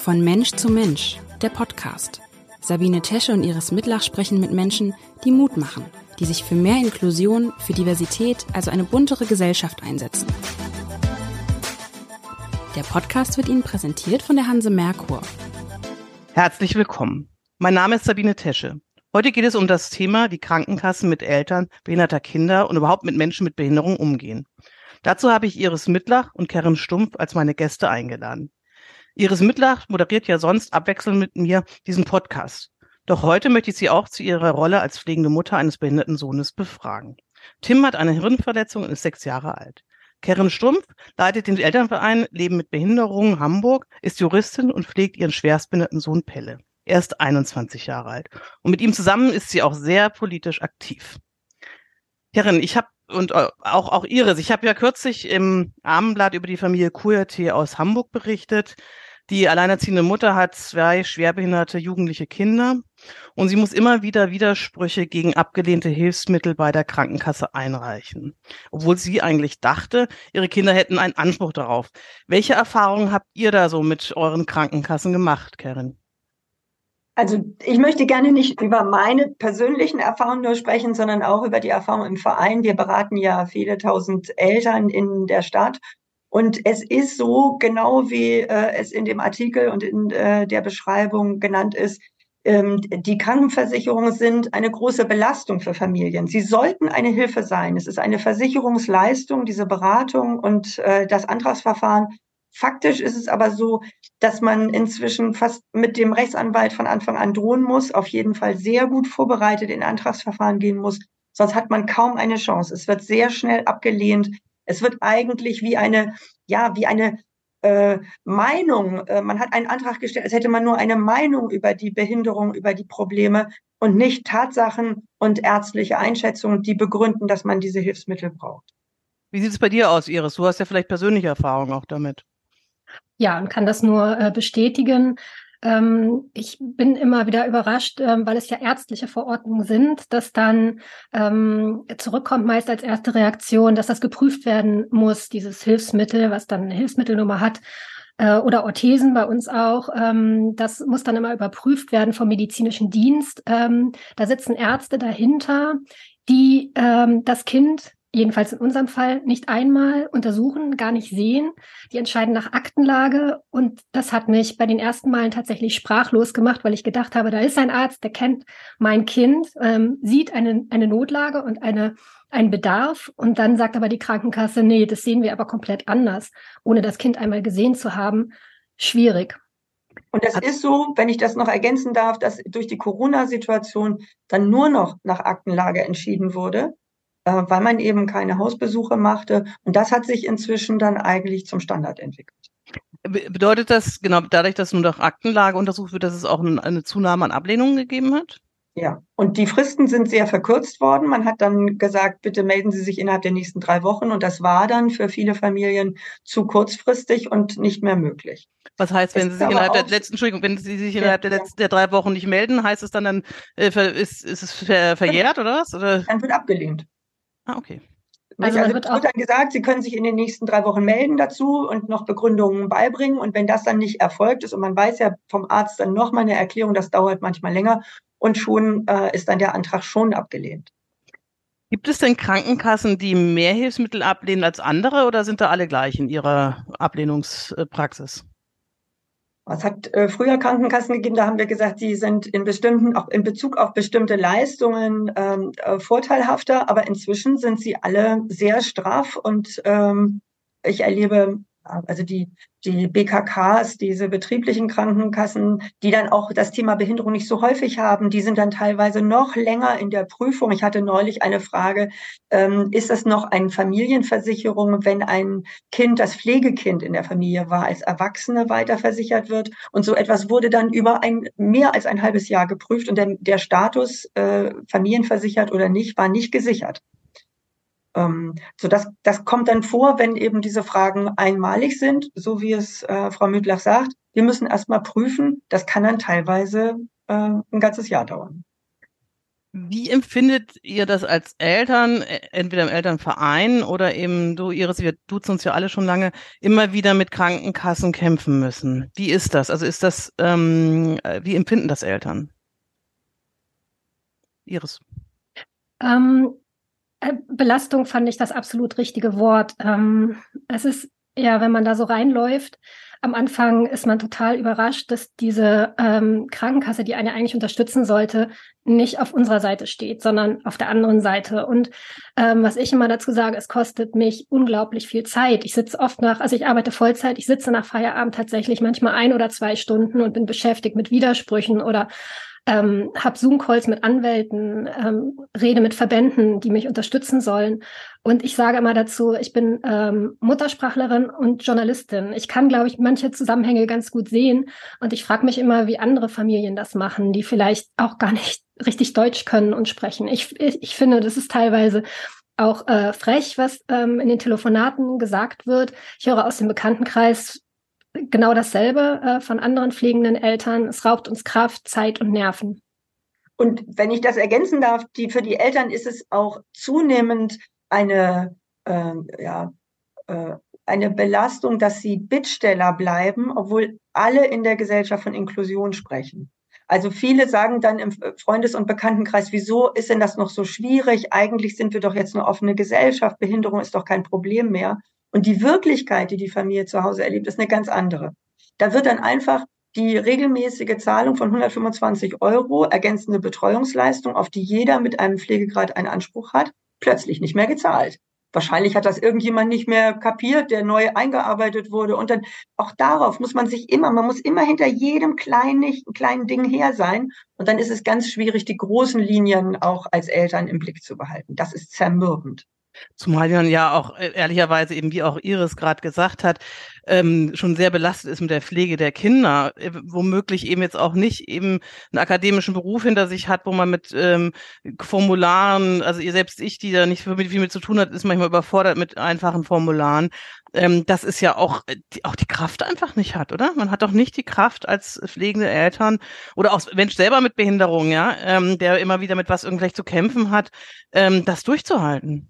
Von Mensch zu Mensch, der Podcast. Sabine Tesche und Iris Mitlach sprechen mit Menschen, die Mut machen, die sich für mehr Inklusion, für Diversität, also eine buntere Gesellschaft einsetzen. Der Podcast wird Ihnen präsentiert von der Hanse Merkur. Herzlich willkommen. Mein Name ist Sabine Tesche. Heute geht es um das Thema, wie Krankenkassen mit Eltern behinderter Kinder und überhaupt mit Menschen mit Behinderung umgehen. Dazu habe ich Iris Mittlach und Karen Stumpf als meine Gäste eingeladen. Iris Mittlach moderiert ja sonst abwechselnd mit mir diesen Podcast. Doch heute möchte ich Sie auch zu ihrer Rolle als pflegende Mutter eines behinderten Sohnes befragen. Tim hat eine Hirnverletzung und ist sechs Jahre alt. Karen Stumpf leitet den Elternverein Leben mit Behinderungen Hamburg, ist Juristin und pflegt ihren schwerstbehinderten Sohn Pelle. Er ist 21 Jahre alt. Und mit ihm zusammen ist sie auch sehr politisch aktiv. Karen, ich habe und auch, auch Iris, ich habe ja kürzlich im Abendblatt über die Familie QRT aus Hamburg berichtet. Die alleinerziehende Mutter hat zwei schwerbehinderte jugendliche Kinder und sie muss immer wieder Widersprüche gegen abgelehnte Hilfsmittel bei der Krankenkasse einreichen, obwohl sie eigentlich dachte, ihre Kinder hätten einen Anspruch darauf. Welche Erfahrungen habt ihr da so mit euren Krankenkassen gemacht, Karen? Also ich möchte gerne nicht über meine persönlichen Erfahrungen nur sprechen, sondern auch über die Erfahrungen im Verein. Wir beraten ja viele tausend Eltern in der Stadt und es ist so, genau wie äh, es in dem Artikel und in äh, der Beschreibung genannt ist, ähm, die Krankenversicherungen sind eine große Belastung für Familien. Sie sollten eine Hilfe sein. Es ist eine Versicherungsleistung, diese Beratung und äh, das Antragsverfahren. Faktisch ist es aber so, dass man inzwischen fast mit dem Rechtsanwalt von Anfang an drohen muss, auf jeden Fall sehr gut vorbereitet in Antragsverfahren gehen muss. Sonst hat man kaum eine Chance. Es wird sehr schnell abgelehnt. Es wird eigentlich wie eine, ja, wie eine äh, Meinung, äh, man hat einen Antrag gestellt, als hätte man nur eine Meinung über die Behinderung, über die Probleme und nicht Tatsachen und ärztliche Einschätzungen, die begründen, dass man diese Hilfsmittel braucht. Wie sieht es bei dir aus, Iris? Du hast ja vielleicht persönliche Erfahrungen auch damit. Ja, und kann das nur äh, bestätigen. Ähm, ich bin immer wieder überrascht, ähm, weil es ja ärztliche Verordnungen sind, dass dann ähm, zurückkommt meist als erste Reaktion, dass das geprüft werden muss, dieses Hilfsmittel, was dann eine Hilfsmittelnummer hat äh, oder Orthesen bei uns auch. Ähm, das muss dann immer überprüft werden vom medizinischen Dienst. Ähm, da sitzen Ärzte dahinter, die ähm, das Kind jedenfalls in unserem Fall, nicht einmal untersuchen, gar nicht sehen. Die entscheiden nach Aktenlage. Und das hat mich bei den ersten Malen tatsächlich sprachlos gemacht, weil ich gedacht habe, da ist ein Arzt, der kennt mein Kind, ähm, sieht eine, eine Notlage und eine, einen Bedarf. Und dann sagt aber die Krankenkasse, nee, das sehen wir aber komplett anders, ohne das Kind einmal gesehen zu haben. Schwierig. Und das ist so, wenn ich das noch ergänzen darf, dass durch die Corona-Situation dann nur noch nach Aktenlage entschieden wurde äh, weil man eben keine Hausbesuche machte. Und das hat sich inzwischen dann eigentlich zum Standard entwickelt. Bedeutet das, genau, dadurch, dass nur nach Aktenlage untersucht wird, dass es auch eine Zunahme an Ablehnungen gegeben hat? Ja, und die Fristen sind sehr verkürzt worden. Man hat dann gesagt, bitte melden Sie sich innerhalb der nächsten drei Wochen. Und das war dann für viele Familien zu kurzfristig und nicht mehr möglich. Was heißt, wenn es Sie sich innerhalb der letzten, Entschuldigung, wenn Sie sich innerhalb der, letzten, der drei Wochen nicht melden, heißt es dann, dann äh, ist, ist es ver, verjährt oder was? Oder? Dann wird abgelehnt. Ah, okay. Also, also wird, wird dann gesagt, Sie können sich in den nächsten drei Wochen melden dazu und noch Begründungen beibringen. Und wenn das dann nicht erfolgt ist und man weiß ja vom Arzt dann nochmal eine Erklärung, das dauert manchmal länger und schon äh, ist dann der Antrag schon abgelehnt. Gibt es denn Krankenkassen, die mehr Hilfsmittel ablehnen als andere oder sind da alle gleich in ihrer Ablehnungspraxis? Es hat äh, früher Krankenkassen gegeben, da haben wir gesagt, die sind in bestimmten, auch in Bezug auf bestimmte Leistungen ähm, äh, vorteilhafter, aber inzwischen sind sie alle sehr straff und ähm, ich erlebe also die, die BKKs, diese betrieblichen Krankenkassen, die dann auch das Thema Behinderung nicht so häufig haben, die sind dann teilweise noch länger in der Prüfung. Ich hatte neulich eine Frage, ähm, ist das noch eine Familienversicherung, wenn ein Kind, das Pflegekind in der Familie war, als Erwachsene weiterversichert wird? Und so etwas wurde dann über ein mehr als ein halbes Jahr geprüft und der, der Status äh, familienversichert oder nicht war nicht gesichert. Ähm, so das, das kommt dann vor, wenn eben diese Fragen einmalig sind, so wie es äh, Frau Müdlach sagt. Wir müssen erstmal prüfen. Das kann dann teilweise äh, ein ganzes Jahr dauern. Wie empfindet ihr das als Eltern, e, entweder im Elternverein oder eben du, Iris, wir duzen uns ja alle schon lange, immer wieder mit Krankenkassen kämpfen müssen? Wie ist das? Also ist das, ähm, wie empfinden das Eltern? Iris. Ähm, äh, Belastung fand ich das absolut richtige Wort. Ähm, es ist ja, wenn man da so reinläuft, am Anfang ist man total überrascht, dass diese ähm, Krankenkasse, die eine eigentlich unterstützen sollte, nicht auf unserer Seite steht, sondern auf der anderen Seite. Und ähm, was ich immer dazu sage, es kostet mich unglaublich viel Zeit. Ich sitze oft nach, also ich arbeite Vollzeit, ich sitze nach Feierabend tatsächlich manchmal ein oder zwei Stunden und bin beschäftigt mit Widersprüchen oder ähm, habe Zoom-Calls mit Anwälten, ähm, rede mit Verbänden, die mich unterstützen sollen. Und ich sage immer dazu, ich bin ähm, Muttersprachlerin und Journalistin. Ich kann, glaube ich, manche Zusammenhänge ganz gut sehen. Und ich frage mich immer, wie andere Familien das machen, die vielleicht auch gar nicht richtig Deutsch können und sprechen. Ich, ich, ich finde, das ist teilweise auch äh, frech, was ähm, in den Telefonaten gesagt wird. Ich höre aus dem Bekanntenkreis genau dasselbe äh, von anderen pflegenden Eltern. Es raubt uns Kraft, Zeit und Nerven. Und wenn ich das ergänzen darf, die, für die Eltern ist es auch zunehmend eine, äh, ja, äh, eine Belastung, dass sie Bittsteller bleiben, obwohl alle in der Gesellschaft von Inklusion sprechen. Also viele sagen dann im Freundes- und Bekanntenkreis, wieso ist denn das noch so schwierig? Eigentlich sind wir doch jetzt eine offene Gesellschaft. Behinderung ist doch kein Problem mehr. Und die Wirklichkeit, die die Familie zu Hause erlebt, ist eine ganz andere. Da wird dann einfach die regelmäßige Zahlung von 125 Euro ergänzende Betreuungsleistung, auf die jeder mit einem Pflegegrad einen Anspruch hat, plötzlich nicht mehr gezahlt. Wahrscheinlich hat das irgendjemand nicht mehr kapiert, der neu eingearbeitet wurde. Und dann auch darauf muss man sich immer, man muss immer hinter jedem kleinen, kleinen Ding her sein. Und dann ist es ganz schwierig, die großen Linien auch als Eltern im Blick zu behalten. Das ist zermürbend. Zumal man ja auch äh, ehrlicherweise eben, wie auch Iris gerade gesagt hat, ähm, schon sehr belastet ist mit der Pflege der Kinder, äh, womöglich eben jetzt auch nicht eben einen akademischen Beruf hinter sich hat, wo man mit ähm, Formularen, also ihr selbst ich, die da nicht viel mit zu tun hat, ist manchmal überfordert mit einfachen Formularen. Ähm, das ist ja auch, äh, die, auch die Kraft einfach nicht hat, oder? Man hat doch nicht die Kraft als pflegende Eltern oder auch Mensch selber mit Behinderung, ja, ähm, der immer wieder mit was irgendwie zu kämpfen hat, ähm, das durchzuhalten.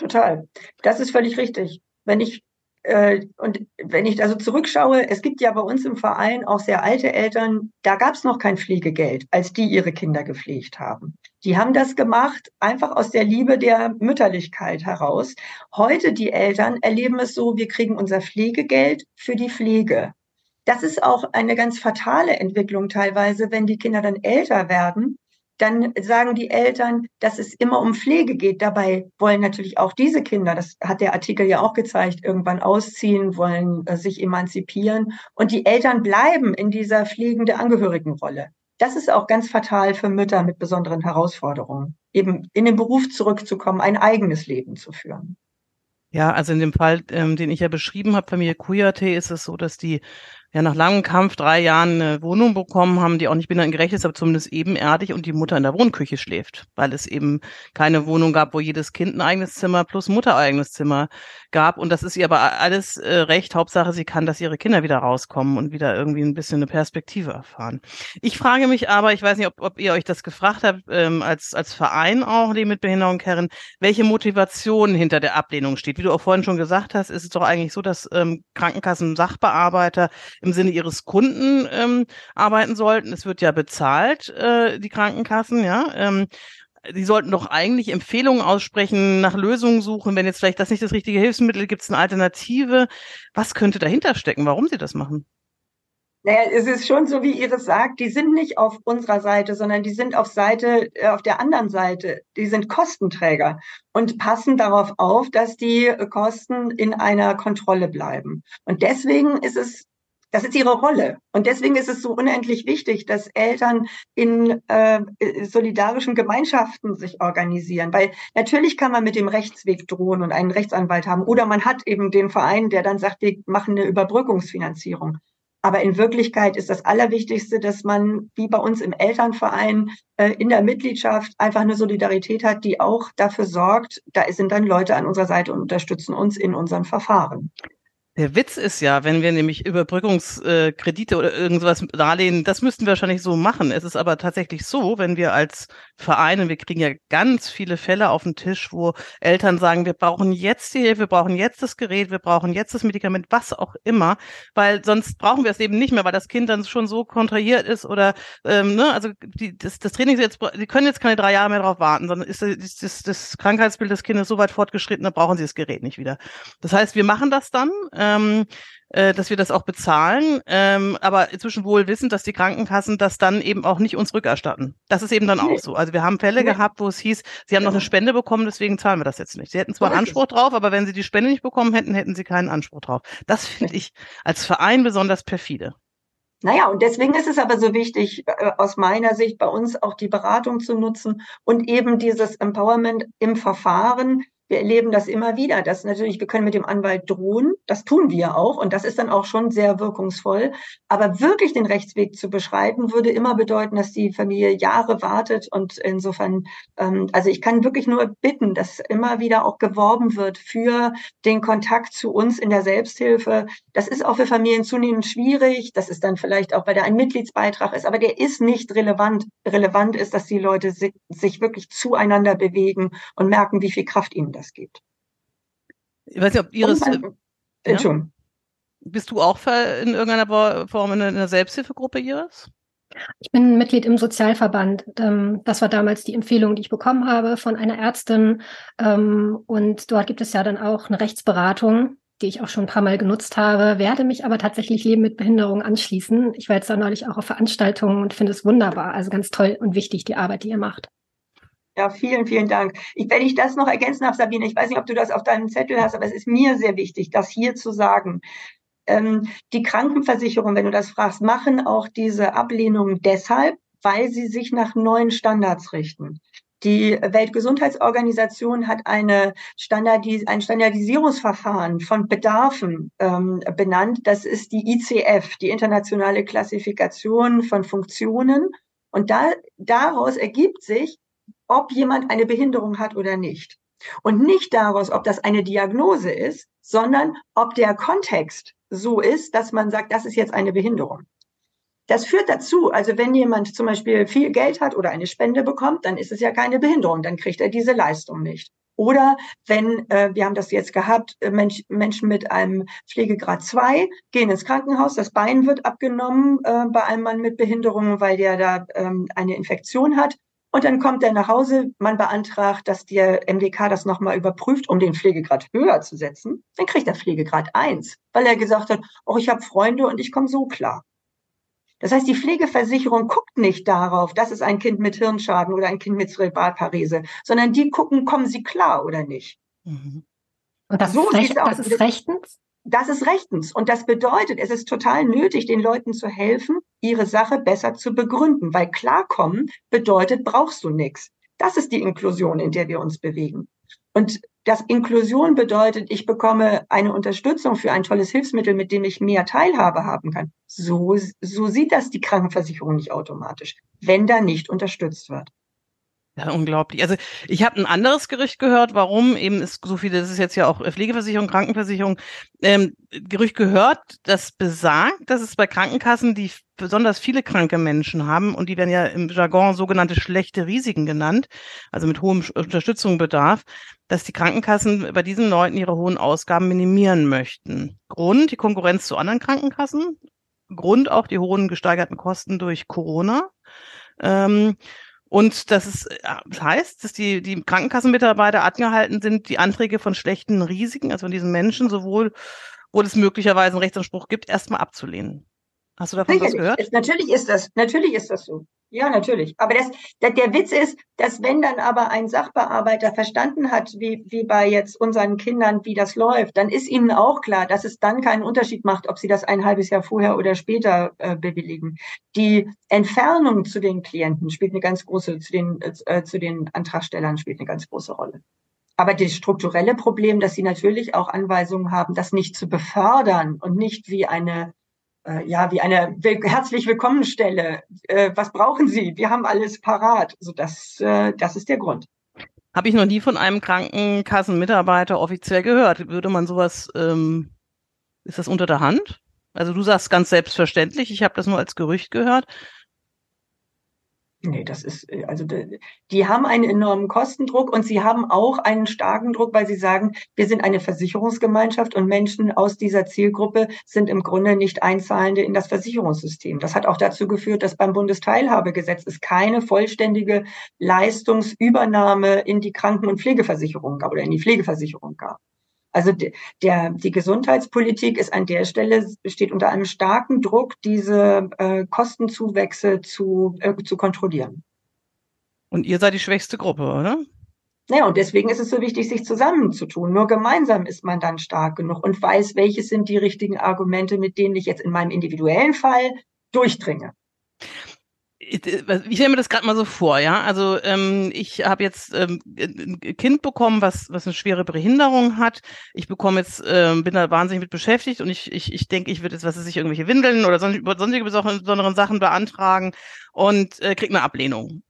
Total. Das ist völlig richtig. Wenn ich äh, und wenn ich also zurückschaue, es gibt ja bei uns im Verein auch sehr alte Eltern, da gab es noch kein Pflegegeld, als die ihre Kinder gepflegt haben. Die haben das gemacht einfach aus der Liebe der Mütterlichkeit heraus. Heute die Eltern erleben es so, wir kriegen unser Pflegegeld für die Pflege. Das ist auch eine ganz fatale Entwicklung teilweise, wenn die Kinder dann älter werden dann sagen die Eltern, dass es immer um Pflege geht. Dabei wollen natürlich auch diese Kinder, das hat der Artikel ja auch gezeigt, irgendwann ausziehen, wollen äh, sich emanzipieren. Und die Eltern bleiben in dieser pflegende Angehörigenrolle. Das ist auch ganz fatal für Mütter mit besonderen Herausforderungen, eben in den Beruf zurückzukommen, ein eigenes Leben zu führen. Ja, also in dem Fall, ähm, den ich ja beschrieben habe, Familie Kuyate, ist es so, dass die ja nach langem Kampf drei Jahren eine Wohnung bekommen haben, die auch nicht behindertengerecht ist, aber zumindest ebenerdig und die Mutter in der Wohnküche schläft, weil es eben keine Wohnung gab, wo jedes Kind ein eigenes Zimmer plus Mutter eigenes Zimmer gab. Und das ist ihr aber alles äh, recht. Hauptsache, sie kann, dass ihre Kinder wieder rauskommen und wieder irgendwie ein bisschen eine Perspektive erfahren. Ich frage mich aber, ich weiß nicht, ob, ob ihr euch das gefragt habt, ähm, als, als Verein auch, die mit Behinderung Herren, welche Motivation hinter der Ablehnung steht. Wie du auch vorhin schon gesagt hast, ist es doch eigentlich so, dass ähm, Krankenkassen Sachbearbeiter im Sinne ihres Kunden ähm, arbeiten sollten. Es wird ja bezahlt, äh, die Krankenkassen, ja. Ähm, die sollten doch eigentlich Empfehlungen aussprechen, nach Lösungen suchen. Wenn jetzt vielleicht das nicht das richtige Hilfsmittel, gibt es eine Alternative. Was könnte dahinter stecken, warum sie das machen? Naja, es ist schon so, wie Iris sagt, die sind nicht auf unserer Seite, sondern die sind auf Seite, äh, auf der anderen Seite. Die sind Kostenträger und passen darauf auf, dass die Kosten in einer Kontrolle bleiben. Und deswegen ist es das ist ihre Rolle. Und deswegen ist es so unendlich wichtig, dass Eltern in äh, solidarischen Gemeinschaften sich organisieren. Weil natürlich kann man mit dem Rechtsweg drohen und einen Rechtsanwalt haben. Oder man hat eben den Verein, der dann sagt, wir machen eine Überbrückungsfinanzierung. Aber in Wirklichkeit ist das Allerwichtigste, dass man, wie bei uns im Elternverein, äh, in der Mitgliedschaft einfach eine Solidarität hat, die auch dafür sorgt, da sind dann Leute an unserer Seite und unterstützen uns in unseren Verfahren. Der Witz ist ja, wenn wir nämlich Überbrückungskredite oder irgendwas darlehen, das müssten wir wahrscheinlich so machen. Es ist aber tatsächlich so, wenn wir als Vereinen, wir kriegen ja ganz viele Fälle auf den Tisch, wo Eltern sagen, wir brauchen jetzt die Hilfe, wir brauchen jetzt das Gerät, wir brauchen jetzt das Medikament, was auch immer, weil sonst brauchen wir es eben nicht mehr, weil das Kind dann schon so kontrahiert ist oder ähm, ne, also die, das, das Training ist jetzt, die können jetzt keine drei Jahre mehr darauf warten, sondern ist das, das, das Krankheitsbild des Kindes so weit fortgeschritten, da brauchen sie das Gerät nicht wieder. Das heißt, wir machen das dann. Ähm, äh, dass wir das auch bezahlen, ähm, aber inzwischen wohl wissend, dass die Krankenkassen das dann eben auch nicht uns rückerstatten. Das ist eben dann auch so. Also wir haben Fälle nee. gehabt, wo es hieß, sie haben noch eine Spende bekommen, deswegen zahlen wir das jetzt nicht. Sie hätten zwar einen Anspruch drauf, aber wenn sie die Spende nicht bekommen hätten, hätten sie keinen Anspruch drauf. Das finde ich als Verein besonders perfide. Naja, und deswegen ist es aber so wichtig, äh, aus meiner Sicht bei uns auch die Beratung zu nutzen und eben dieses Empowerment im Verfahren, wir erleben das immer wieder, dass natürlich, wir können mit dem Anwalt drohen, das tun wir auch und das ist dann auch schon sehr wirkungsvoll. Aber wirklich den Rechtsweg zu beschreiten, würde immer bedeuten, dass die Familie Jahre wartet und insofern, ähm, also ich kann wirklich nur bitten, dass immer wieder auch geworben wird für den Kontakt zu uns in der Selbsthilfe. Das ist auch für Familien zunehmend schwierig. Das ist dann vielleicht auch, weil da ein Mitgliedsbeitrag ist, aber der ist nicht relevant. Relevant ist, dass die Leute sich, wirklich zueinander bewegen und merken, wie viel Kraft ihnen das das gibt. Ich weiß nicht, ob Iris. Dann, äh, ja? Bist du auch in irgendeiner Form in einer Selbsthilfegruppe, Iris? Ich bin Mitglied im Sozialverband. Ähm, das war damals die Empfehlung, die ich bekommen habe von einer Ärztin. Ähm, und dort gibt es ja dann auch eine Rechtsberatung, die ich auch schon ein paar Mal genutzt habe, werde mich aber tatsächlich Leben mit Behinderung anschließen. Ich war jetzt da neulich auch auf Veranstaltungen und finde es wunderbar. Also ganz toll und wichtig, die Arbeit, die ihr macht. Ja, vielen, vielen Dank. Ich, wenn ich das noch ergänzen darf, Sabine, ich weiß nicht, ob du das auf deinem Zettel hast, aber es ist mir sehr wichtig, das hier zu sagen. Ähm, die Krankenversicherung, wenn du das fragst, machen auch diese Ablehnung deshalb, weil sie sich nach neuen Standards richten. Die Weltgesundheitsorganisation hat eine Standardis ein Standardisierungsverfahren von Bedarfen ähm, benannt. Das ist die ICF, die internationale Klassifikation von Funktionen. Und da, daraus ergibt sich, ob jemand eine Behinderung hat oder nicht. Und nicht daraus, ob das eine Diagnose ist, sondern ob der Kontext so ist, dass man sagt, das ist jetzt eine Behinderung. Das führt dazu, also wenn jemand zum Beispiel viel Geld hat oder eine Spende bekommt, dann ist es ja keine Behinderung, dann kriegt er diese Leistung nicht. Oder wenn, äh, wir haben das jetzt gehabt, äh, Mensch, Menschen mit einem Pflegegrad 2 gehen ins Krankenhaus, das Bein wird abgenommen äh, bei einem Mann mit Behinderung, weil der da ähm, eine Infektion hat. Und dann kommt er nach Hause, man beantragt, dass der MDK das nochmal überprüft, um den Pflegegrad höher zu setzen. Dann kriegt er Pflegegrad 1, weil er gesagt hat, oh, ich habe Freunde und ich komme so klar. Das heißt, die Pflegeversicherung guckt nicht darauf, das ist ein Kind mit Hirnschaden oder ein Kind mit Zerebralparese, sondern die gucken, kommen sie klar oder nicht. Mhm. Und das, so ist, recht, das ist rechtens? Das ist rechtens. Und das bedeutet, es ist total nötig, den Leuten zu helfen, ihre Sache besser zu begründen, weil klarkommen bedeutet, brauchst du nichts. Das ist die Inklusion, in der wir uns bewegen. Und das Inklusion bedeutet, ich bekomme eine Unterstützung für ein tolles Hilfsmittel, mit dem ich mehr Teilhabe haben kann. So, so sieht das die Krankenversicherung nicht automatisch, wenn da nicht unterstützt wird. Ja, unglaublich. Also ich habe ein anderes Gerücht gehört, warum eben ist so viele, das ist jetzt ja auch Pflegeversicherung, Krankenversicherung, ähm, Gerücht gehört, das besagt, dass es bei Krankenkassen, die besonders viele kranke Menschen haben und die werden ja im Jargon sogenannte schlechte Risiken genannt, also mit hohem Unterstützungsbedarf, dass die Krankenkassen bei diesen Leuten ihre hohen Ausgaben minimieren möchten. Grund, die Konkurrenz zu anderen Krankenkassen, Grund auch die hohen gesteigerten Kosten durch Corona. Ähm, und das, ist, das heißt, dass die, die Krankenkassenmitarbeiter angehalten sind, die Anträge von schlechten Risiken, also von diesen Menschen, sowohl wo es möglicherweise einen Rechtsanspruch gibt, erstmal abzulehnen. Hast du davon Sicherlich. was gehört? Natürlich ist das, natürlich ist das so. Ja, natürlich. Aber das, der, der Witz ist, dass wenn dann aber ein Sachbearbeiter verstanden hat, wie, wie bei jetzt unseren Kindern, wie das läuft, dann ist ihnen auch klar, dass es dann keinen Unterschied macht, ob sie das ein halbes Jahr vorher oder später äh, bewilligen. Die Entfernung zu den Klienten spielt eine ganz große, zu den, äh, zu den Antragstellern spielt eine ganz große Rolle. Aber das strukturelle Problem, dass sie natürlich auch Anweisungen haben, das nicht zu befördern und nicht wie eine äh, ja, wie eine Will herzlich Willkommenstelle. Äh, was brauchen Sie? Wir haben alles parat. So, das, äh, das ist der Grund. Habe ich noch nie von einem Krankenkassenmitarbeiter offiziell gehört. Würde man sowas, ähm, ist das unter der Hand? Also du sagst ganz selbstverständlich, ich habe das nur als Gerücht gehört. Nee, das ist, äh, also die haben einen enormen Kostendruck und sie haben auch einen starken Druck, weil sie sagen, wir sind eine Versicherungsgemeinschaft und Menschen aus dieser Zielgruppe sind im Grunde nicht Einzahlende in das Versicherungssystem. Das hat auch dazu geführt, dass beim Bundesteilhabegesetz es keine vollständige Leistungsübernahme in die Kranken- und Pflegeversicherung gab oder in die Pflegeversicherung gab. Also der, die Gesundheitspolitik ist an der Stelle, steht unter einem starken Druck, diese äh, Kostenzuwächse zu, äh, zu kontrollieren. Und ihr seid die schwächste Gruppe, oder? Ja, und deswegen ist es so wichtig, sich zusammenzutun. Nur gemeinsam ist man dann stark genug und weiß, welches sind die richtigen Argumente, mit denen ich jetzt in meinem individuellen Fall durchdringe ich stelle mir das gerade mal so vor, ja. Also ähm, ich habe jetzt ähm, ein Kind bekommen, was was eine schwere Behinderung hat. Ich bekomme jetzt, ähm, bin da wahnsinnig mit beschäftigt und ich ich ich denke, ich würde jetzt was weiß ich irgendwelche Windeln oder sonstige besonderen Sachen beantragen und äh, kriege eine Ablehnung.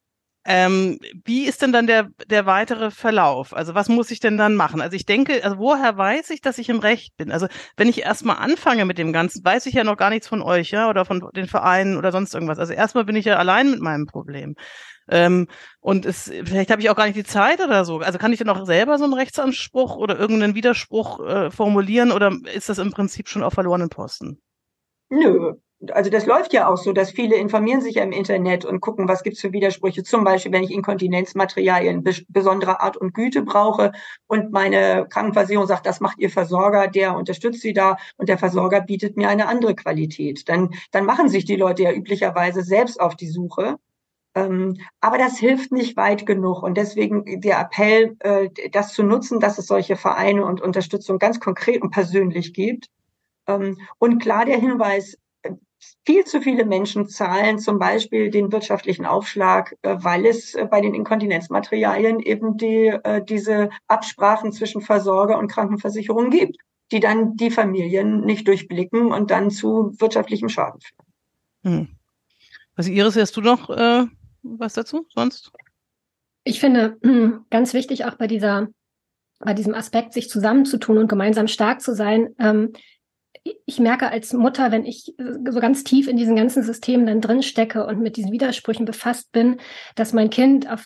Ähm, wie ist denn dann der, der weitere Verlauf? Also was muss ich denn dann machen? Also ich denke, also woher weiß ich, dass ich im Recht bin? Also wenn ich erstmal anfange mit dem Ganzen, weiß ich ja noch gar nichts von euch, ja, oder von den Vereinen oder sonst irgendwas. Also erstmal bin ich ja allein mit meinem Problem. Ähm, und es, vielleicht habe ich auch gar nicht die Zeit oder so. Also kann ich denn auch selber so einen Rechtsanspruch oder irgendeinen Widerspruch äh, formulieren oder ist das im Prinzip schon auf verlorenen Posten? Nö, also das läuft ja auch so, dass viele informieren sich ja im Internet und gucken, was gibt's für Widersprüche. Zum Beispiel, wenn ich Inkontinenzmaterialien besonderer Art und Güte brauche und meine Krankenversicherung sagt, das macht ihr Versorger, der unterstützt sie da und der Versorger bietet mir eine andere Qualität. Dann, dann machen sich die Leute ja üblicherweise selbst auf die Suche. Ähm, aber das hilft nicht weit genug. Und deswegen der Appell, äh, das zu nutzen, dass es solche Vereine und Unterstützung ganz konkret und persönlich gibt. Ähm, und klar der Hinweis, viel zu viele Menschen zahlen zum Beispiel den wirtschaftlichen Aufschlag, äh, weil es äh, bei den Inkontinenzmaterialien eben die, äh, diese Absprachen zwischen Versorger und Krankenversicherung gibt, die dann die Familien nicht durchblicken und dann zu wirtschaftlichem Schaden führen. Hm. Also Iris, hast du noch äh, was dazu sonst? Ich finde ganz wichtig auch bei dieser bei diesem Aspekt, sich zusammenzutun und gemeinsam stark zu sein, ähm, ich merke als Mutter, wenn ich so ganz tief in diesen ganzen Systemen dann drin stecke und mit diesen Widersprüchen befasst bin, dass mein Kind auf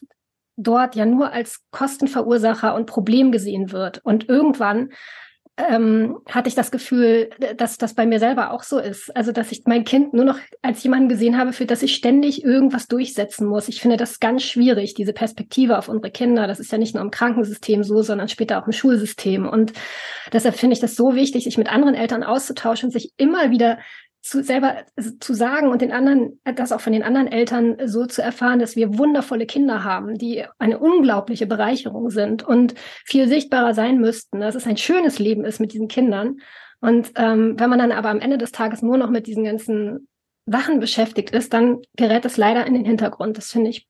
dort ja nur als Kostenverursacher und Problem gesehen wird. Und irgendwann ähm, hatte ich das Gefühl, dass das bei mir selber auch so ist. Also, dass ich mein Kind nur noch als jemanden gesehen habe, für das ich ständig irgendwas durchsetzen muss. Ich finde das ganz schwierig, diese Perspektive auf unsere Kinder. Das ist ja nicht nur im Krankensystem so, sondern später auch im Schulsystem. Und deshalb finde ich das so wichtig, sich mit anderen Eltern auszutauschen, sich immer wieder zu selber zu sagen und den anderen, das auch von den anderen Eltern so zu erfahren, dass wir wundervolle Kinder haben, die eine unglaubliche Bereicherung sind und viel sichtbarer sein müssten, dass es ein schönes Leben ist mit diesen Kindern. Und ähm, wenn man dann aber am Ende des Tages nur noch mit diesen ganzen Sachen beschäftigt ist, dann gerät das leider in den Hintergrund. Das finde ich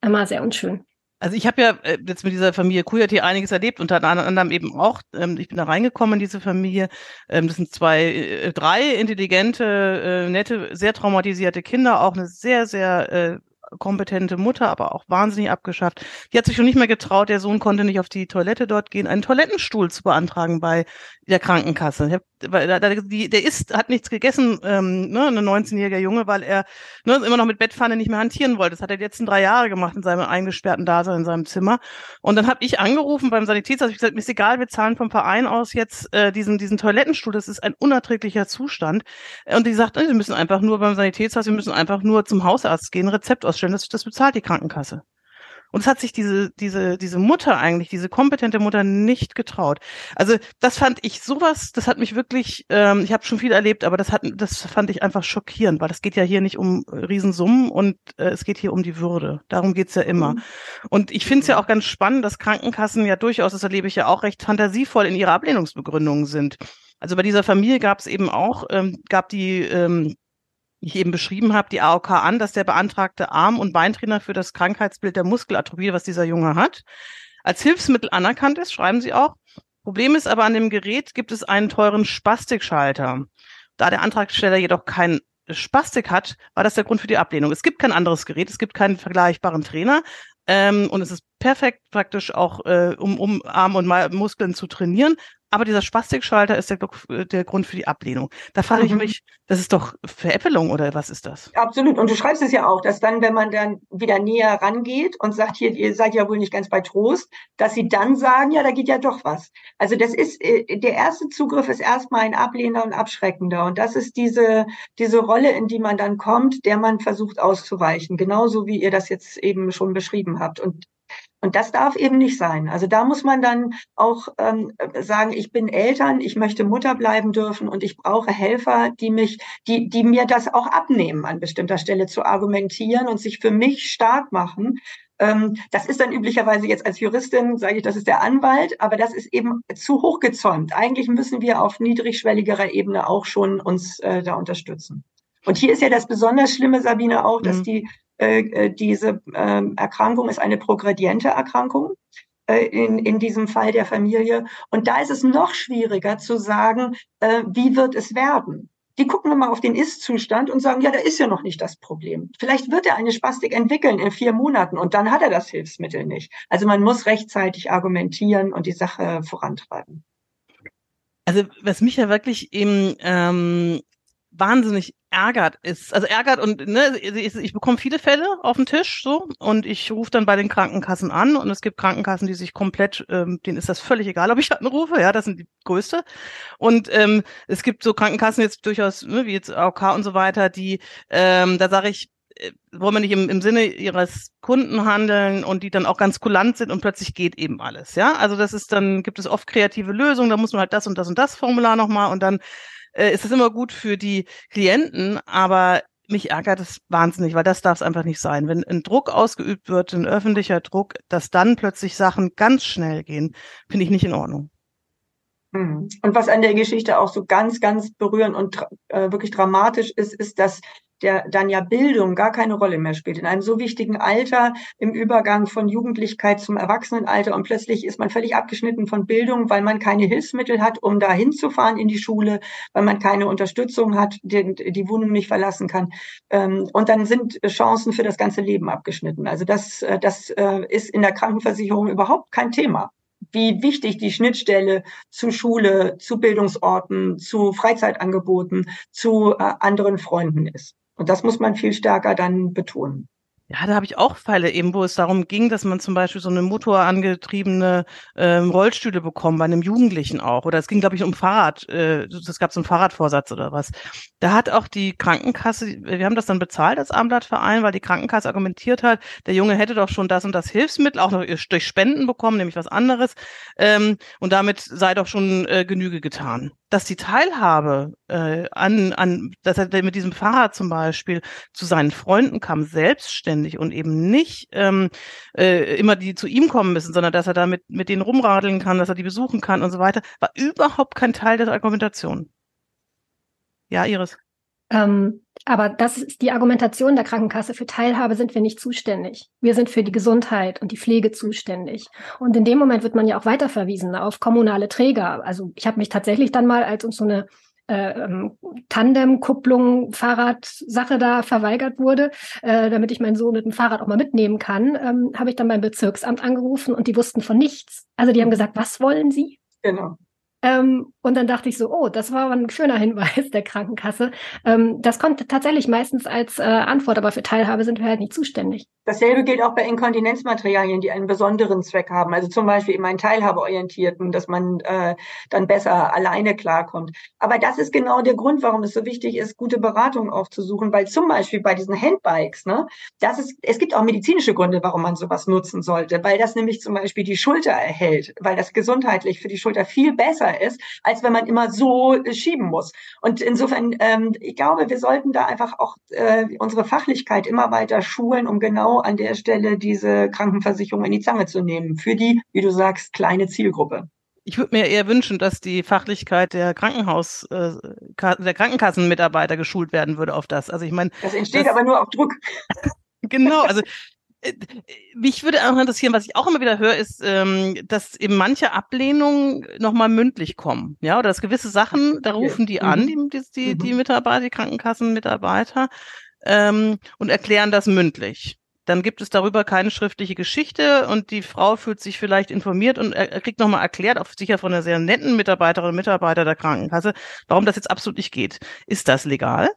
immer sehr unschön. Also ich habe ja äh, jetzt mit dieser Familie Kujati einiges erlebt, unter anderem eben auch, ähm, ich bin da reingekommen in diese Familie. Ähm, das sind zwei, äh, drei intelligente, äh, nette, sehr traumatisierte Kinder, auch eine sehr, sehr äh, kompetente Mutter, aber auch wahnsinnig abgeschafft. Die hat sich schon nicht mehr getraut, der Sohn konnte nicht auf die Toilette dort gehen, einen Toilettenstuhl zu beantragen bei der Krankenkasse. Hab, der ist, hat nichts gegessen, ähm, ne, ein 19-jähriger Junge, weil er ne, immer noch mit Bettpfanne nicht mehr hantieren wollte. Das hat er die letzten drei Jahre gemacht in seinem eingesperrten Dasein in seinem Zimmer. Und dann habe ich angerufen beim Sanitätshaus, ich gesagt, mir ist egal, wir zahlen vom Verein aus jetzt äh, diesen, diesen Toilettenstuhl, das ist ein unerträglicher Zustand. Und die sagt, sie müssen einfach nur beim Sanitätshaus, wir müssen einfach nur zum Hausarzt gehen, Rezept ausstellen, das, das bezahlt die Krankenkasse. Und es hat sich diese, diese, diese Mutter eigentlich, diese kompetente Mutter nicht getraut. Also das fand ich sowas, das hat mich wirklich, ähm, ich habe schon viel erlebt, aber das hat, das fand ich einfach schockierend, weil es geht ja hier nicht um Riesensummen und äh, es geht hier um die Würde. Darum geht's ja immer. Mhm. Und ich finde es ja auch ganz spannend, dass Krankenkassen ja durchaus, das erlebe ich ja auch, recht fantasievoll in ihrer Ablehnungsbegründung sind. Also bei dieser Familie gab es eben auch, ähm, gab die ähm, ich eben beschrieben habe, die AOK an, dass der beantragte Arm- und Beintrainer für das Krankheitsbild der Muskelatrophie, was dieser Junge hat, als Hilfsmittel anerkannt ist, schreiben sie auch. Problem ist aber, an dem Gerät gibt es einen teuren Spastikschalter. Da der Antragsteller jedoch keinen Spastik hat, war das der Grund für die Ablehnung. Es gibt kein anderes Gerät, es gibt keinen vergleichbaren Trainer ähm, und es ist perfekt praktisch auch, äh, um, um Arm und Muskeln zu trainieren aber dieser Spastikschalter ist der, der Grund für die Ablehnung. Da frage ich mhm. mich, das ist doch Veräppelung oder was ist das? Absolut. Und du schreibst es ja auch, dass dann, wenn man dann wieder näher rangeht und sagt, hier, ihr seid ja wohl nicht ganz bei Trost, dass sie dann sagen, ja, da geht ja doch was. Also das ist, äh, der erste Zugriff ist erstmal ein Ablehner und abschreckender. Und das ist diese, diese Rolle, in die man dann kommt, der man versucht auszuweichen. Genauso wie ihr das jetzt eben schon beschrieben habt. Und und das darf eben nicht sein. Also da muss man dann auch ähm, sagen, ich bin Eltern, ich möchte Mutter bleiben dürfen und ich brauche Helfer, die mich, die, die mir das auch abnehmen, an bestimmter Stelle zu argumentieren und sich für mich stark machen. Ähm, das ist dann üblicherweise jetzt als Juristin, sage ich, das ist der Anwalt, aber das ist eben zu hochgezäumt. Eigentlich müssen wir auf niedrigschwelligerer Ebene auch schon uns äh, da unterstützen. Und hier ist ja das besonders Schlimme, Sabine, auch, dass mhm. die äh, äh, diese äh, Erkrankung ist eine progrediente Erkrankung äh, in, in diesem Fall der Familie. Und da ist es noch schwieriger zu sagen, äh, wie wird es werden. Die gucken immer auf den Ist-Zustand und sagen, ja, da ist ja noch nicht das Problem. Vielleicht wird er eine Spastik entwickeln in vier Monaten und dann hat er das Hilfsmittel nicht. Also man muss rechtzeitig argumentieren und die Sache vorantreiben. Also was mich ja wirklich eben ähm, wahnsinnig ärgert ist, also ärgert und ne, ich, ich bekomme viele Fälle auf den Tisch so und ich rufe dann bei den Krankenkassen an und es gibt Krankenkassen, die sich komplett, ähm, denen ist das völlig egal, ob ich anrufe, ja, das sind die größte und ähm, es gibt so Krankenkassen jetzt durchaus, ne, wie jetzt AOK und so weiter, die, ähm, da sage ich, äh, wollen wir nicht im, im Sinne ihres Kunden handeln und die dann auch ganz kulant sind und plötzlich geht eben alles, ja. Also das ist dann, gibt es oft kreative Lösungen, da muss man halt das und das und das Formular nochmal und dann äh, ist das immer gut für die Klienten, aber mich ärgert es wahnsinnig, weil das darf es einfach nicht sein. Wenn ein Druck ausgeübt wird, ein öffentlicher Druck, dass dann plötzlich Sachen ganz schnell gehen, finde ich nicht in Ordnung. Mhm. Und was an der Geschichte auch so ganz, ganz berührend und äh, wirklich dramatisch ist, ist, dass der dann ja Bildung gar keine Rolle mehr spielt. In einem so wichtigen Alter, im Übergang von Jugendlichkeit zum Erwachsenenalter und plötzlich ist man völlig abgeschnitten von Bildung, weil man keine Hilfsmittel hat, um da hinzufahren in die Schule, weil man keine Unterstützung hat, die, die Wohnung nicht verlassen kann. Ähm, und dann sind Chancen für das ganze Leben abgeschnitten. Also das, äh, das äh, ist in der Krankenversicherung überhaupt kein Thema wie wichtig die Schnittstelle zu Schule, zu Bildungsorten, zu Freizeitangeboten, zu äh, anderen Freunden ist. Und das muss man viel stärker dann betonen. Ja, da habe ich auch Fälle eben, wo es darum ging, dass man zum Beispiel so eine motorangetriebene ähm, Rollstühle bekommt, bei einem Jugendlichen auch. Oder es ging, glaube ich, um Fahrrad. Äh, es gab so einen Fahrradvorsatz oder was. Da hat auch die Krankenkasse, wir haben das dann bezahlt als Armblattverein, weil die Krankenkasse argumentiert hat, der Junge hätte doch schon das und das Hilfsmittel auch noch durch Spenden bekommen, nämlich was anderes. Ähm, und damit sei doch schon äh, Genüge getan dass die Teilhabe äh, an, an, dass er mit diesem Fahrrad zum Beispiel zu seinen Freunden kam, selbstständig und eben nicht ähm, äh, immer die zu ihm kommen müssen, sondern dass er da mit, mit denen rumradeln kann, dass er die besuchen kann und so weiter, war überhaupt kein Teil der Argumentation. Ja, Iris. Ähm, aber das ist die Argumentation der Krankenkasse. Für Teilhabe sind wir nicht zuständig. Wir sind für die Gesundheit und die Pflege zuständig. Und in dem Moment wird man ja auch weiterverwiesen auf kommunale Träger. Also ich habe mich tatsächlich dann mal, als uns so eine äh, ähm, Tandem-Kupplung, Fahrradsache da verweigert wurde, äh, damit ich meinen Sohn mit dem Fahrrad auch mal mitnehmen kann, ähm, habe ich dann beim Bezirksamt angerufen und die wussten von nichts. Also die haben gesagt, was wollen Sie? Genau. Ähm, und dann dachte ich so, oh, das war ein schöner Hinweis der Krankenkasse. Ähm, das kommt tatsächlich meistens als äh, Antwort, aber für Teilhabe sind wir halt nicht zuständig. Dasselbe gilt auch bei Inkontinenzmaterialien, die einen besonderen Zweck haben. Also zum Beispiel eben einen Teilhabeorientierten, dass man äh, dann besser alleine klarkommt. Aber das ist genau der Grund, warum es so wichtig ist, gute Beratung aufzusuchen, weil zum Beispiel bei diesen Handbikes, ne, das ist, es gibt auch medizinische Gründe, warum man sowas nutzen sollte, weil das nämlich zum Beispiel die Schulter erhält, weil das gesundheitlich für die Schulter viel besser ist, als wenn man immer so äh, schieben muss. Und insofern, ähm, ich glaube, wir sollten da einfach auch äh, unsere Fachlichkeit immer weiter schulen, um genau genau an der Stelle diese Krankenversicherung in die Zange zu nehmen für die, wie du sagst, kleine Zielgruppe. Ich würde mir eher wünschen, dass die Fachlichkeit der Krankenhaus, äh, der Krankenkassenmitarbeiter geschult werden würde auf das. Also ich meine. Das entsteht das, aber nur auf Druck. genau, also äh, mich würde auch interessieren, was ich auch immer wieder höre, ist, ähm, dass eben manche Ablehnungen nochmal mündlich kommen. Ja, oder dass gewisse Sachen, da rufen die an, mhm. die, die, die mhm. Mitarbeiter, die Krankenkassenmitarbeiter, ähm, und erklären das mündlich dann gibt es darüber keine schriftliche Geschichte und die Frau fühlt sich vielleicht informiert und er, kriegt nochmal erklärt, auch sicher von einer sehr netten Mitarbeiterin und Mitarbeiter der Krankenkasse, warum das jetzt absolut nicht geht. Ist das legal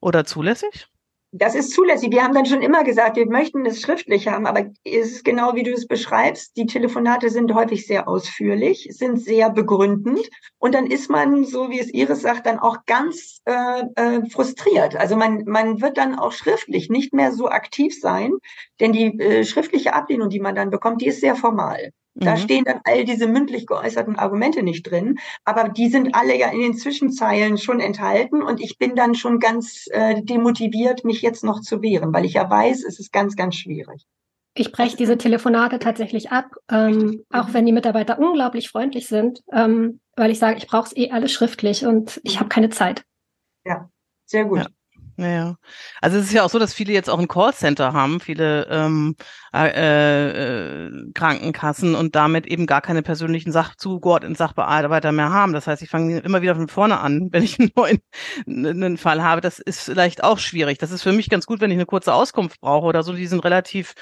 oder zulässig? Das ist zulässig. Wir haben dann schon immer gesagt, wir möchten es schriftlich haben, aber es ist genau wie du es beschreibst. Die Telefonate sind häufig sehr ausführlich, sind sehr begründend und dann ist man, so wie es Iris sagt, dann auch ganz äh, äh, frustriert. Also man, man wird dann auch schriftlich nicht mehr so aktiv sein, denn die äh, schriftliche Ablehnung, die man dann bekommt, die ist sehr formal. Da mhm. stehen dann all diese mündlich geäußerten Argumente nicht drin, aber die sind alle ja in den Zwischenzeilen schon enthalten und ich bin dann schon ganz äh, demotiviert, mich jetzt noch zu wehren, weil ich ja weiß, es ist ganz, ganz schwierig. Ich breche diese Telefonate tatsächlich ab, ähm, auch wenn die Mitarbeiter unglaublich freundlich sind, ähm, weil ich sage, ich brauche es eh alles schriftlich und ich habe keine Zeit. Ja, sehr gut. Ja. Naja. Also es ist ja auch so, dass viele jetzt auch ein Callcenter haben, viele ähm, äh, äh, Krankenkassen und damit eben gar keine persönlichen Sach zugeordneten Sachbearbeiter mehr haben. Das heißt, ich fange immer wieder von vorne an, wenn ich einen neuen einen Fall habe. Das ist vielleicht auch schwierig. Das ist für mich ganz gut, wenn ich eine kurze Auskunft brauche oder so. Die sind relativ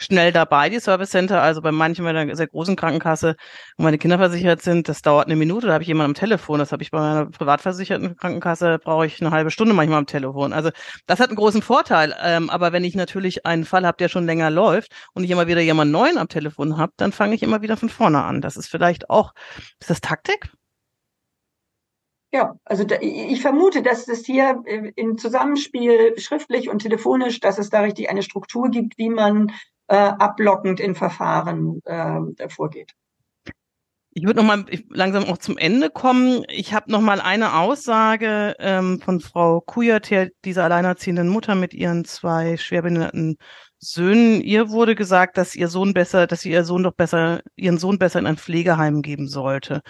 schnell dabei, die Service Center. Also bei manchen, bei einer sehr großen Krankenkasse, wo meine Kinder versichert sind, das dauert eine Minute, da habe ich jemanden am Telefon. Das habe ich bei meiner privatversicherten Krankenkasse, brauche ich eine halbe Stunde manchmal am Telefon. Also das hat einen großen Vorteil. Ähm, aber wenn ich natürlich einen Fall habe, der schon länger läuft und ich immer wieder jemanden neuen am Telefon habe, dann fange ich immer wieder von vorne an. Das ist vielleicht auch, ist das Taktik? Ja, also da, ich vermute, dass es hier äh, im Zusammenspiel schriftlich und telefonisch, dass es da richtig eine Struktur gibt, wie man äh, ablockend in Verfahren äh, vorgeht. Ich würde noch mal langsam auch zum Ende kommen. Ich habe noch mal eine Aussage ähm, von Frau Kujat, dieser alleinerziehenden Mutter mit ihren zwei schwerbehinderten Söhnen. Ihr wurde gesagt, dass ihr Sohn besser, dass sie ihr Sohn doch besser, ihren Sohn besser in ein Pflegeheim geben sollte.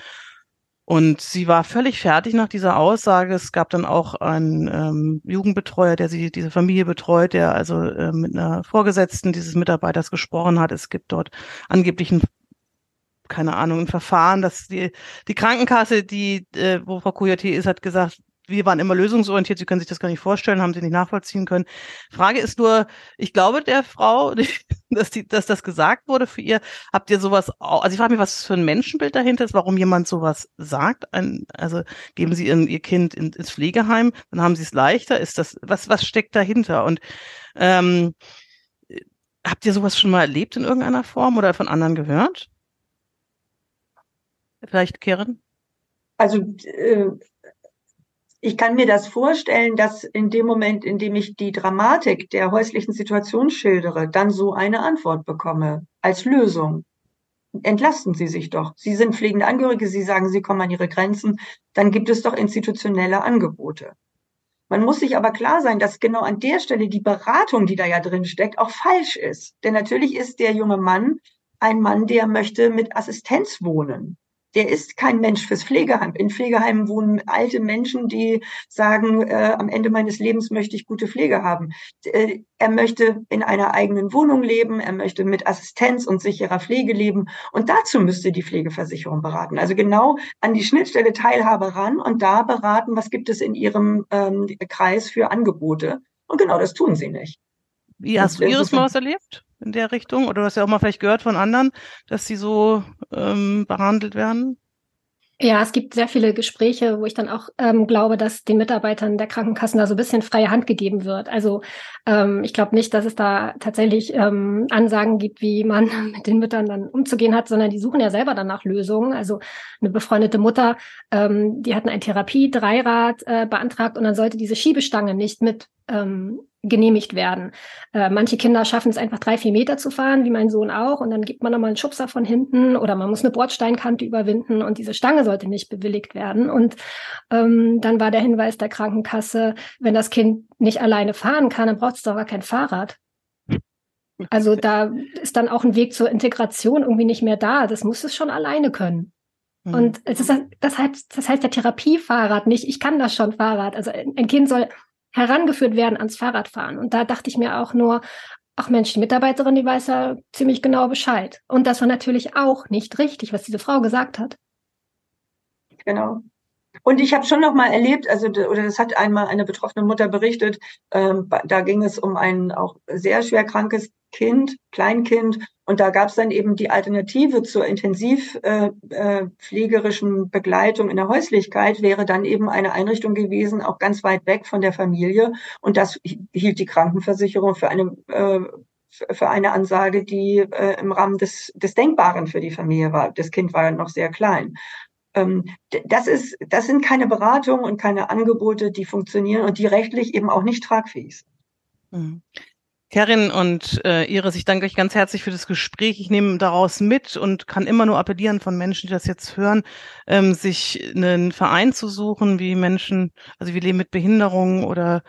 Und sie war völlig fertig nach dieser Aussage. Es gab dann auch einen ähm, Jugendbetreuer, der sie diese Familie betreut, der also äh, mit einer Vorgesetzten dieses Mitarbeiters gesprochen hat. Es gibt dort angeblich ein keine Ahnung, ein Verfahren, dass die, die Krankenkasse, die, äh, wo Frau Kujati ist, hat gesagt, wir waren immer lösungsorientiert, Sie können sich das gar nicht vorstellen, haben Sie nicht nachvollziehen können. Frage ist nur, ich glaube der Frau, dass, die, dass das gesagt wurde für ihr, habt ihr sowas, auch, also ich frage mich, was für ein Menschenbild dahinter ist, warum jemand sowas sagt. Ein, also geben Sie ihren, Ihr Kind in, ins Pflegeheim, dann haben Sie es leichter. Ist das, was, was steckt dahinter? Und ähm, habt ihr sowas schon mal erlebt in irgendeiner Form oder von anderen gehört? Vielleicht, Karen? Also äh, ich kann mir das vorstellen, dass in dem Moment, in dem ich die Dramatik der häuslichen Situation schildere, dann so eine Antwort bekomme als Lösung. Entlasten Sie sich doch. Sie sind pflegende Angehörige, Sie sagen, Sie kommen an Ihre Grenzen, dann gibt es doch institutionelle Angebote. Man muss sich aber klar sein, dass genau an der Stelle die Beratung, die da ja drin steckt, auch falsch ist. Denn natürlich ist der junge Mann ein Mann, der möchte mit Assistenz wohnen der ist kein Mensch fürs Pflegeheim. In Pflegeheimen wohnen alte Menschen, die sagen, äh, am Ende meines Lebens möchte ich gute Pflege haben. Äh, er möchte in einer eigenen Wohnung leben, er möchte mit Assistenz und sicherer Pflege leben. Und dazu müsste die Pflegeversicherung beraten. Also genau an die Schnittstelle Teilhabe ran und da beraten, was gibt es in ihrem ähm, Kreis für Angebote. Und genau das tun sie nicht. Wie hast du Iris mal was erlebt? In der Richtung? Oder du hast ja auch mal vielleicht gehört von anderen, dass sie so ähm, behandelt werden? Ja, es gibt sehr viele Gespräche, wo ich dann auch ähm, glaube, dass den Mitarbeitern der Krankenkassen da so ein bisschen freie Hand gegeben wird. Also ähm, ich glaube nicht, dass es da tatsächlich ähm, Ansagen gibt, wie man mit den Müttern dann umzugehen hat, sondern die suchen ja selber dann nach Lösungen. Also eine befreundete Mutter, ähm, die hatten ein Therapie-Dreirad äh, beantragt und dann sollte diese Schiebestange nicht mit ähm, genehmigt werden. Äh, manche Kinder schaffen es einfach drei, vier Meter zu fahren, wie mein Sohn auch, und dann gibt man nochmal einen Schubser von hinten oder man muss eine Bordsteinkante überwinden und diese Stange sollte nicht bewilligt werden. Und ähm, dann war der Hinweis der Krankenkasse, wenn das Kind nicht alleine fahren kann, dann braucht es doch gar kein Fahrrad. Also da ist dann auch ein Weg zur Integration irgendwie nicht mehr da. Das muss es schon alleine können. Mhm. Und es ist, das heißt, das heißt der Therapiefahrrad nicht, ich kann das schon Fahrrad. Also ein Kind soll herangeführt werden ans Fahrradfahren. Und da dachte ich mir auch nur, ach Mensch, die Mitarbeiterin, die weiß ja ziemlich genau Bescheid. Und das war natürlich auch nicht richtig, was diese Frau gesagt hat. Genau. Und ich habe schon noch mal erlebt, also oder das hat einmal eine betroffene Mutter berichtet, ähm, da ging es um ein auch sehr schwer krankes Kind, Kleinkind, und da gab es dann eben die Alternative zur intensivpflegerischen äh, äh, Begleitung in der Häuslichkeit wäre dann eben eine Einrichtung gewesen, auch ganz weit weg von der Familie, und das hielt die Krankenversicherung für eine äh, für eine Ansage, die äh, im Rahmen des, des Denkbaren für die Familie war. Das Kind war ja noch sehr klein. Ähm, das ist, das sind keine Beratungen und keine Angebote, die funktionieren und die rechtlich eben auch nicht tragfähig sind. Mhm. Kerin und äh, Iris, ich danke euch ganz herzlich für das Gespräch. Ich nehme daraus mit und kann immer nur appellieren von Menschen, die das jetzt hören, ähm, sich einen Verein zu suchen, wie Menschen, also wir leben mit Behinderungen oder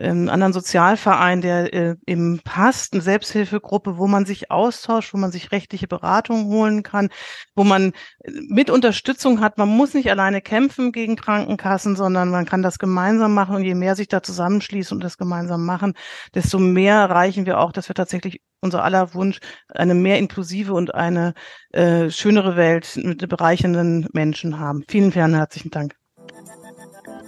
ähm, anderen Sozialverein, der äh, eben passt, eine Selbsthilfegruppe, wo man sich austauscht, wo man sich rechtliche Beratung holen kann, wo man äh, mit Unterstützung hat. Man muss nicht alleine kämpfen gegen Krankenkassen, sondern man kann das gemeinsam machen. Und je mehr sich da zusammenschließen und das gemeinsam machen, desto mehr erreichen wir auch, dass wir tatsächlich unser aller Wunsch, eine mehr inklusive und eine äh, schönere Welt mit bereichernden Menschen haben. Vielen, vielen herzlichen Dank.